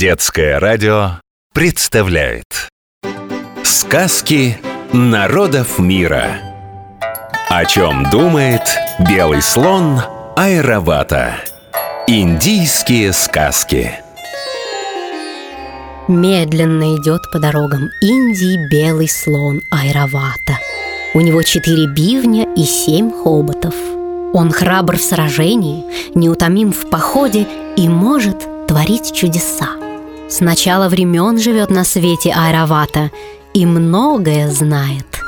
Детское радио представляет Сказки народов мира О чем думает белый слон Айравата Индийские сказки Медленно идет по дорогам Индии белый слон Айравата. У него четыре бивня и семь хоботов. Он храбр в сражении, неутомим в походе и может творить чудеса. С начала времен живет на свете Айравата и многое знает.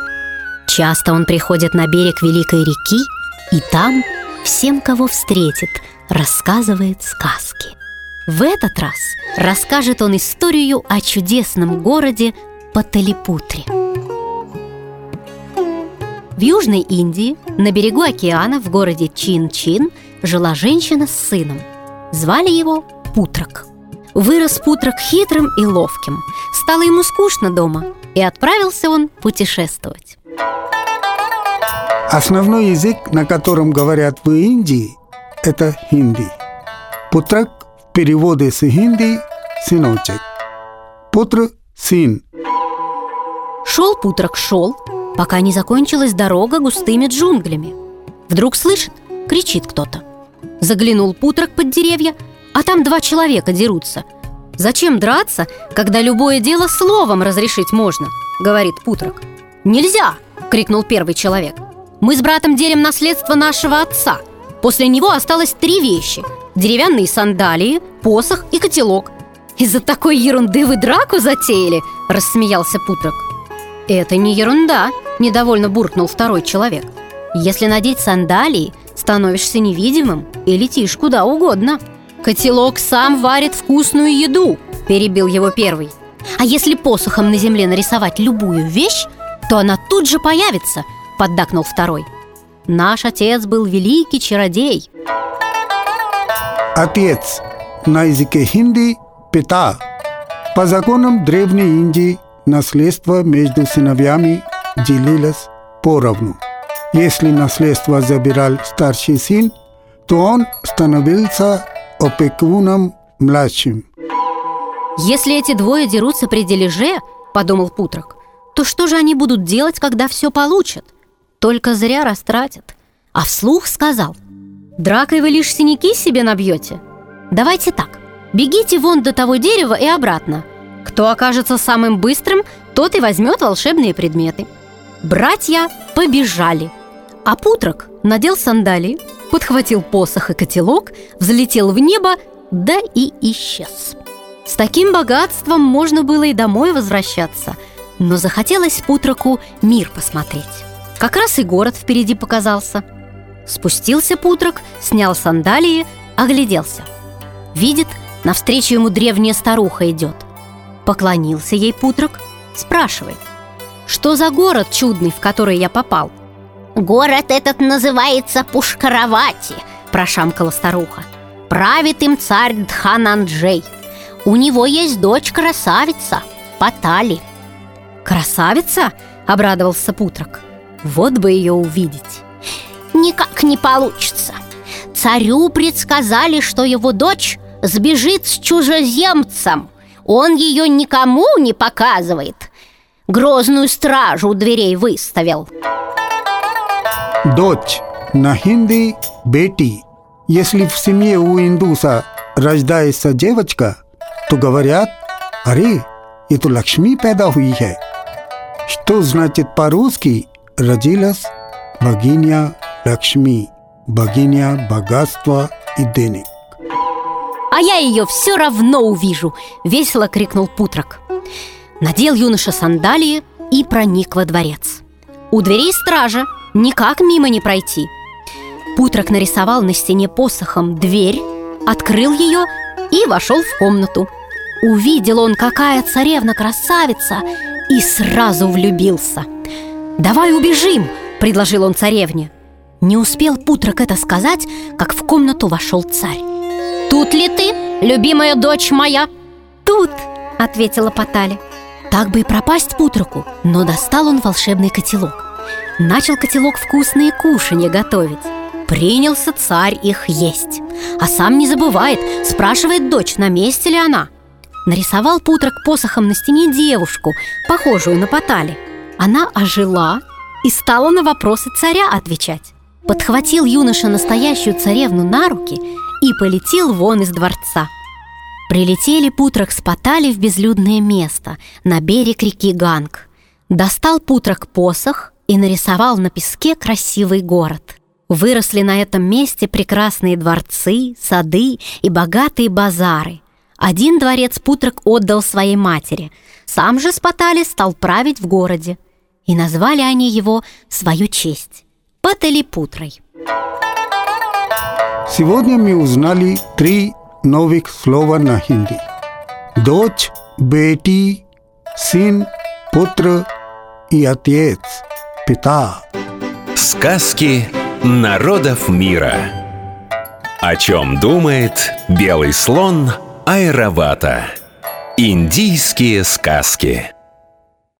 Часто он приходит на берег Великой реки и там всем, кого встретит, рассказывает сказки. В этот раз расскажет он историю о чудесном городе Паталипутре. В Южной Индии, на берегу океана, в городе Чин-Чин, жила женщина с сыном. Звали его Путрак. Вырос Путрак хитрым и ловким. Стало ему скучно дома, и отправился он путешествовать. Основной язык, на котором говорят в Индии, это хинди. Путрак в переводе с хинди – сыночек. Путр – сын. Шел Путрак, шел, пока не закончилась дорога густыми джунглями. Вдруг слышит, кричит кто-то. Заглянул Путрак под деревья, а там два человека дерутся. Зачем драться, когда любое дело словом разрешить можно, говорит Путрак. Нельзя, крикнул первый человек. Мы с братом делим наследство нашего отца – После него осталось три вещи – деревянные сандалии, посох и котелок. «Из-за такой ерунды вы драку затеяли?» – рассмеялся Путрак. «Это не ерунда», – недовольно буркнул второй человек. «Если надеть сандалии, становишься невидимым и летишь куда угодно». «Котелок сам варит вкусную еду», – перебил его первый. «А если посохом на земле нарисовать любую вещь, то она тут же появится», – поддакнул второй. Наш отец был великий чародей. Отец на языке хинди – пита. По законам Древней Индии наследство между сыновьями делилось поровну. Если наследство забирал старший сын, то он становился опекуном младшим. Если эти двое дерутся при дележе, подумал Путрак, то что же они будут делать, когда все получат? только зря растратят. А вслух сказал, дракой вы лишь синяки себе набьете. Давайте так, бегите вон до того дерева и обратно. Кто окажется самым быстрым, тот и возьмет волшебные предметы. Братья побежали, а Путрак надел сандалии, подхватил посох и котелок, взлетел в небо, да и исчез. С таким богатством можно было и домой возвращаться, но захотелось Путраку мир посмотреть. Как раз и город впереди показался. Спустился Путрок, снял сандалии, огляделся. Видит, навстречу ему древняя старуха идет. Поклонился ей Путрок, спрашивает, что за город чудный, в который я попал? Город этот называется Пушкаравати, прошамкала старуха. Правит им царь Дхананджей. У него есть дочь красавица, Патали. Красавица? Обрадовался Путрок. Вот бы ее увидеть Никак не получится Царю предсказали, что его дочь сбежит с чужеземцем Он ее никому не показывает Грозную стражу у дверей выставил Дочь на хинди – бети Если в семье у индуса рождается девочка, то говорят, अरे ये तो लक्ष्मी पैदा हुई है что значит по-русски родилась богиня Лакшми, богиня богатства и денег. «А я ее все равно увижу!» — весело крикнул Путрак. Надел юноша сандалии и проник во дворец. У дверей стража, никак мимо не пройти. Путрак нарисовал на стене посохом дверь, открыл ее и вошел в комнату. Увидел он, какая царевна-красавица, и сразу влюбился – «Давай убежим!» – предложил он царевне. Не успел Путрак это сказать, как в комнату вошел царь. «Тут ли ты, любимая дочь моя?» «Тут!» – ответила Потали. Так бы и пропасть Путраку, но достал он волшебный котелок. Начал котелок вкусные кушанья готовить. Принялся царь их есть. А сам не забывает, спрашивает дочь, на месте ли она. Нарисовал Путрок посохом на стене девушку, похожую на Потали. Она ожила и стала на вопросы царя отвечать. Подхватил юноша настоящую царевну на руки и полетел вон из дворца. Прилетели Путрок с Потали в безлюдное место, на берег реки Ганг. Достал Путрок посох и нарисовал на песке красивый город. Выросли на этом месте прекрасные дворцы, сады и богатые базары. Один дворец Путрок отдал своей матери, сам же Спатали стал править в городе. И назвали они его в свою честь – Паталипутрой. Сегодня мы узнали три новых слова на хинди. Дочь, бети, сын, путр и отец, пита. Сказки народов мира. О чем думает белый слон Айравата. Индийские сказки.